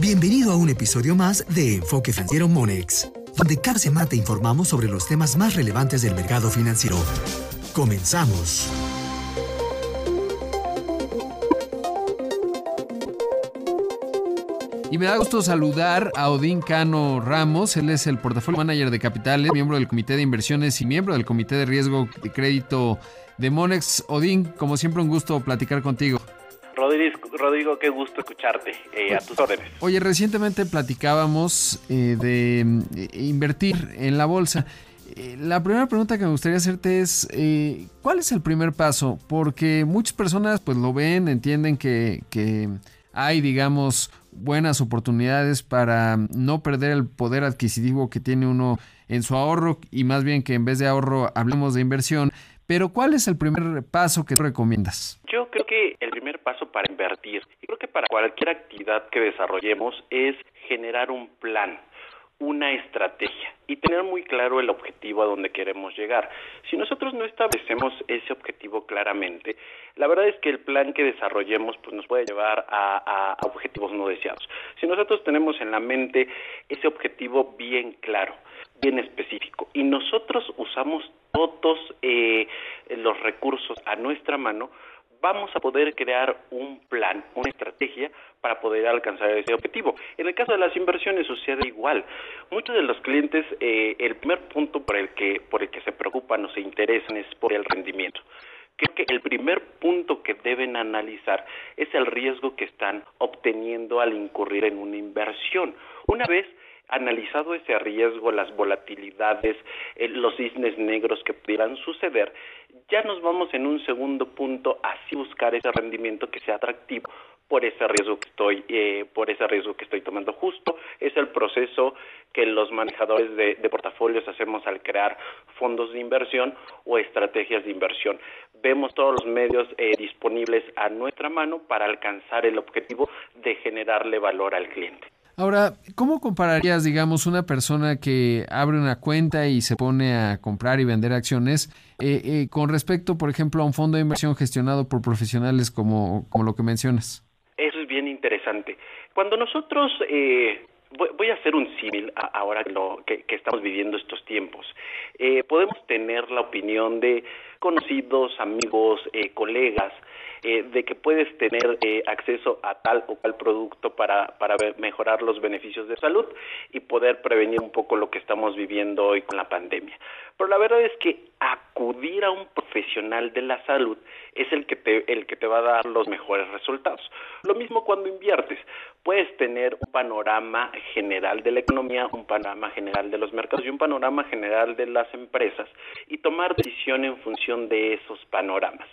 Bienvenido a un episodio más de Enfoque Financiero Monex, donde cada semana te informamos sobre los temas más relevantes del mercado financiero. Comenzamos. Y me da gusto saludar a Odín Cano Ramos. Él es el portafolio manager de capitales, miembro del comité de inversiones y miembro del comité de riesgo de crédito de Monex. Odín, como siempre, un gusto platicar contigo. Rodrigo, qué gusto escucharte. Eh, a tus órdenes. Oye, recientemente platicábamos eh, de eh, invertir en la bolsa. La primera pregunta que me gustaría hacerte es, ¿cuál es el primer paso? Porque muchas personas pues lo ven, entienden que, que hay, digamos, buenas oportunidades para no perder el poder adquisitivo que tiene uno en su ahorro y más bien que en vez de ahorro hablemos de inversión. Pero ¿cuál es el primer paso que recomiendas? Yo creo que el primer paso para invertir, y creo que para cualquier actividad que desarrollemos es generar un plan una estrategia y tener muy claro el objetivo a donde queremos llegar. Si nosotros no establecemos ese objetivo claramente, la verdad es que el plan que desarrollemos pues, nos puede llevar a, objetivos no deseados. Si nosotros tenemos en la mente ese objetivo bien claro, bien específico, y nosotros usamos todos eh, los recursos a nuestra mano, vamos a poder crear un plan, una estrategia para poder alcanzar ese objetivo. En el caso de las inversiones sucede igual. Muchos de los clientes, eh, el primer punto por el que por el que se preocupan o se interesan es por el rendimiento. Creo que el primer punto que deben analizar es el riesgo que están obteniendo al incurrir en una inversión. Una vez analizado ese riesgo, las volatilidades, eh, los cisnes negros que pudieran suceder, ya nos vamos en un segundo punto a buscar ese rendimiento que sea atractivo por ese riesgo que estoy eh, por ese riesgo que estoy tomando. Justo es el proceso que los manejadores de, portafolios hacemos al crear fondos de inversión o estrategias de inversión. Vemos todos los medios eh, disponibles a nuestra mano para alcanzar el objetivo de generarle valor al cliente Ahora, ¿cómo compararías, digamos, una persona que abre una cuenta y se pone a comprar y vender acciones eh, eh, con respecto, por ejemplo, a un fondo de inversión gestionado por profesionales como, como lo que mencionas? Eso es bien interesante. Cuando nosotros eh, Voy, a hacer un símil ahora que, que, estamos viviendo estos tiempos. podemos tener la opinión de conocidos, amigos, colegas, eh, de que puedes tener eh, acceso a tal o cual producto para, para mejorar los beneficios de salud y poder prevenir un poco lo que estamos viviendo hoy con la pandemia. Pero la verdad es que acudir a un profesional de la salud es el que te, el que te va a dar los mejores resultados. Lo mismo cuando inviertes. Puedes tener un panorama general de la economía, un panorama general de los mercados y un panorama general de las empresas y tomar decisión en función de esos panoramas.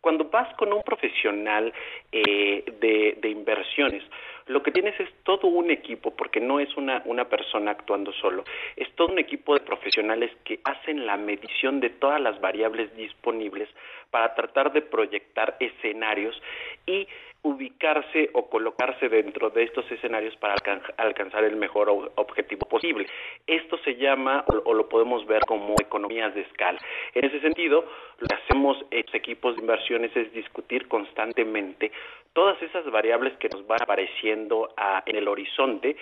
Cuando vas con un profesional eh, de, inversiones, lo que tienes es todo un equipo, porque no es una, una persona actuando solo, es todo un equipo de profesionales que hacen la medición de todas las variables disponibles para tratar de proyectar escenarios y ubicarse o colocarse dentro de estos escenarios para alcanzar el mejor objetivo posible. Esto se llama o, lo podemos ver como economías de escala. En ese sentido, lo que hacemos estos equipos de inversiones es discutir constantemente todas esas variables que nos van apareciendo ah, en el horizonte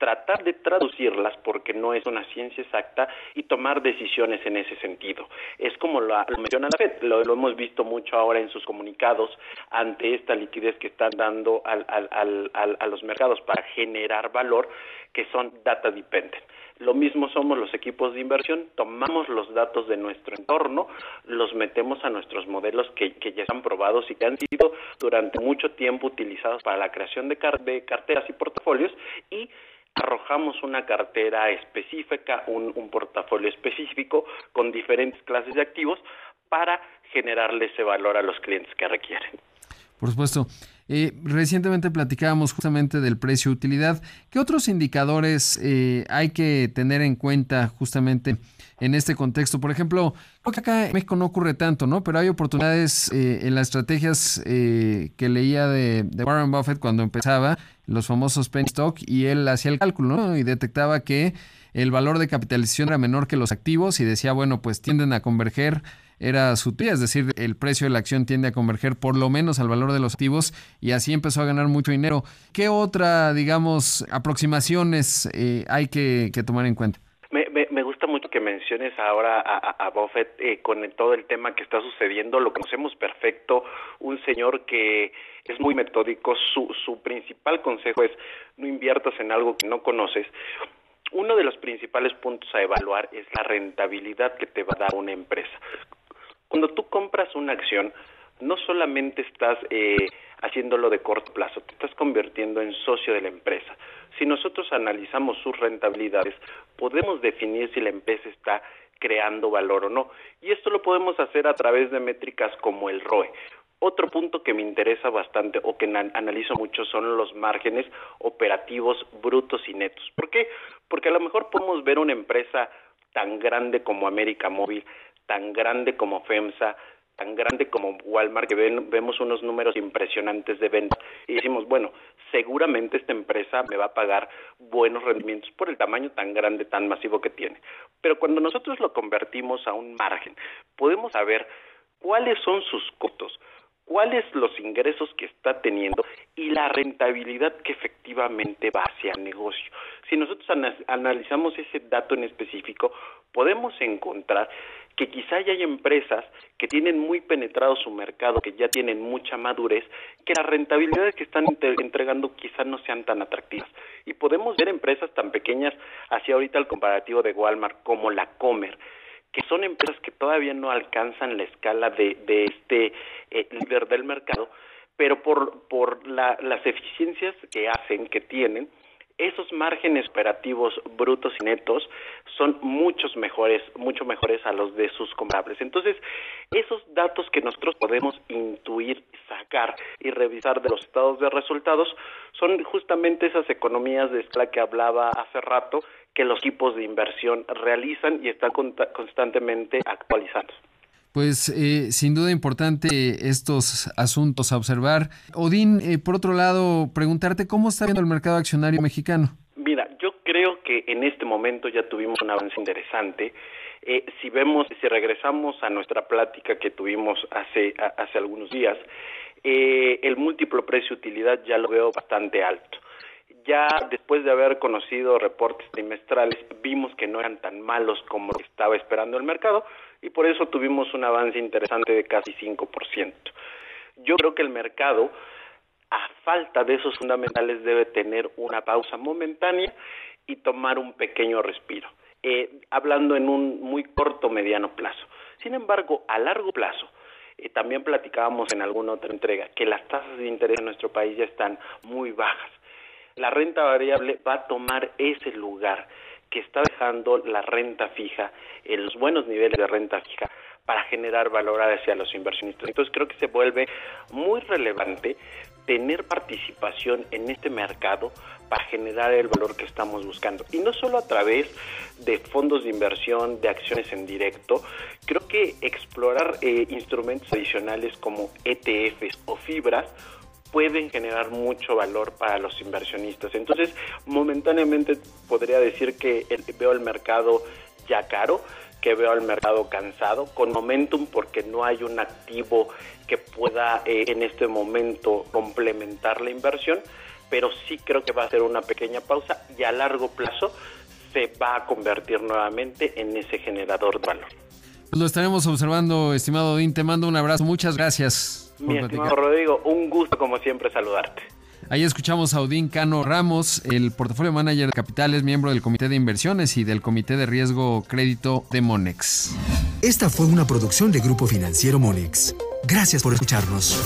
tratar de traducirlas porque no es una ciencia exacta y tomar decisiones en ese sentido. Es como lo, menciona la FED, lo, hemos visto mucho ahora en sus comunicados ante esta liquidez que están dando a los mercados para generar valor, que son data dependent. Lo mismo somos los equipos de inversión, tomamos los datos de nuestro entorno, los metemos a nuestros modelos que, ya están probados y que han sido durante mucho tiempo utilizados para la creación de carteras y portafolios y arrojamos una cartera específica, un, portafolio específico con diferentes clases de activos para generarle ese valor a los clientes que requieren. Por supuesto. Eh, recientemente platicábamos justamente del precio-utilidad. ¿Qué otros indicadores eh, hay que tener en cuenta justamente en este contexto? Por ejemplo, creo que acá en México no ocurre tanto, ¿no? Pero hay oportunidades eh, en las estrategias que leía de, de Warren Buffett cuando empezaba los famosos penny stock, y él hacía el cálculo y detectaba que el valor de capitalización era menor que los activos y decía, bueno, pues tienden a converger era su tía, es decir, el precio de la acción tiende a converger por lo menos al valor de los activos y así empezó a ganar mucho dinero. ¿Qué otra, digamos, aproximaciones eh, hay que, tomar en cuenta? Me, me, gusta mucho que menciones ahora a, Buffett eh, con todo el tema que está sucediendo. Lo conocemos perfecto, un señor que es muy metódico. Su, su principal consejo es no inviertas en algo que no conoces. Uno de los principales puntos a evaluar es la rentabilidad que te va a dar una empresa. Cuando tú compras una acción, no solamente estás eh, haciéndolo de corto plazo, te estás convirtiendo en socio de la empresa. Si nosotros analizamos sus rentabilidades, podemos definir si la empresa está creando valor o no. Y esto lo podemos hacer a través de métricas como el ROE. Otro punto que me interesa bastante o que analizo mucho son los márgenes operativos brutos y netos. ¿Por qué? Porque a lo mejor podemos ver una empresa tan grande como América Móvil tan grande como FEMSA, tan grande como Walmart, que vemos unos números impresionantes de venta y decimos, bueno, seguramente esta empresa me va a pagar buenos rendimientos por el tamaño tan grande, tan masivo que tiene. Pero cuando nosotros lo convertimos a un margen, podemos saber cuáles son sus costos, cuáles los ingresos que está teniendo y la rentabilidad que efectivamente va hacia el negocio. Si nosotros analizamos ese dato en específico, podemos encontrar que quizá ya hay empresas que tienen muy penetrado su mercado, que ya tienen mucha madurez, que las rentabilidades que están entregando quizá no sean tan atractivas. Y podemos ver empresas tan pequeñas, hacia ahorita el comparativo de Walmart, como la Comer, que son empresas que todavía no alcanzan la escala de, este eh, líder del mercado, pero por, por las eficiencias que hacen, que tienen, esos márgenes operativos brutos y netos son muchos mejores, mucho mejores a los de sus comparables. Entonces, esos datos que nosotros podemos intuir, sacar y revisar de los estados de resultados son justamente esas economías de escala que hablaba hace rato que los equipos de inversión realizan y están constantemente actualizando. Pues eh, sin duda importante estos asuntos a observar. Odín, eh, por otro lado, preguntarte cómo está viendo el mercado accionario mexicano. Mira, yo creo que en este momento ya tuvimos un avance interesante. Eh, si vemos, si regresamos a nuestra plática que tuvimos hace, hace algunos días, el múltiplo precio-utilidad ya lo veo bastante alto. Ya después de haber conocido reportes trimestrales, vimos que no eran tan malos como estaba esperando el mercado y por eso tuvimos un avance interesante de casi 5%. Yo creo que el mercado, a falta de esos fundamentales, debe tener una pausa momentánea y tomar un pequeño respiro, eh, hablando en un muy corto mediano plazo. Sin embargo, a largo plazo, eh, también platicábamos en alguna otra entrega que las tasas de interés en nuestro país ya están muy bajas la renta variable va a tomar ese lugar que está dejando la renta fija, en los buenos niveles de renta fija, para generar valor hacia los inversionistas. Entonces creo que se vuelve muy relevante tener participación en este mercado para generar el valor que estamos buscando. Y no solo a través de fondos de inversión, de acciones en directo, creo que explorar eh, instrumentos adicionales como ETFs o fibras pueden generar mucho valor para los inversionistas. Entonces, momentáneamente podría decir que veo el mercado ya caro, que veo el mercado cansado, con momentum porque no hay un activo que pueda eh, en este momento complementar la inversión, pero sí creo que va a ser una pequeña pausa y a largo plazo se va a convertir nuevamente en ese generador de valor. Lo estaremos observando, estimado Odín. Te mando un abrazo. Muchas gracias. Mi estimado Rodrigo, un gusto como siempre saludarte. Ahí escuchamos a Odín Cano Ramos, el portafolio manager de capitales, miembro del Comité de Inversiones y del Comité de Riesgo Crédito de Monex. Esta fue una producción de Grupo Financiero Monex. Gracias por escucharnos.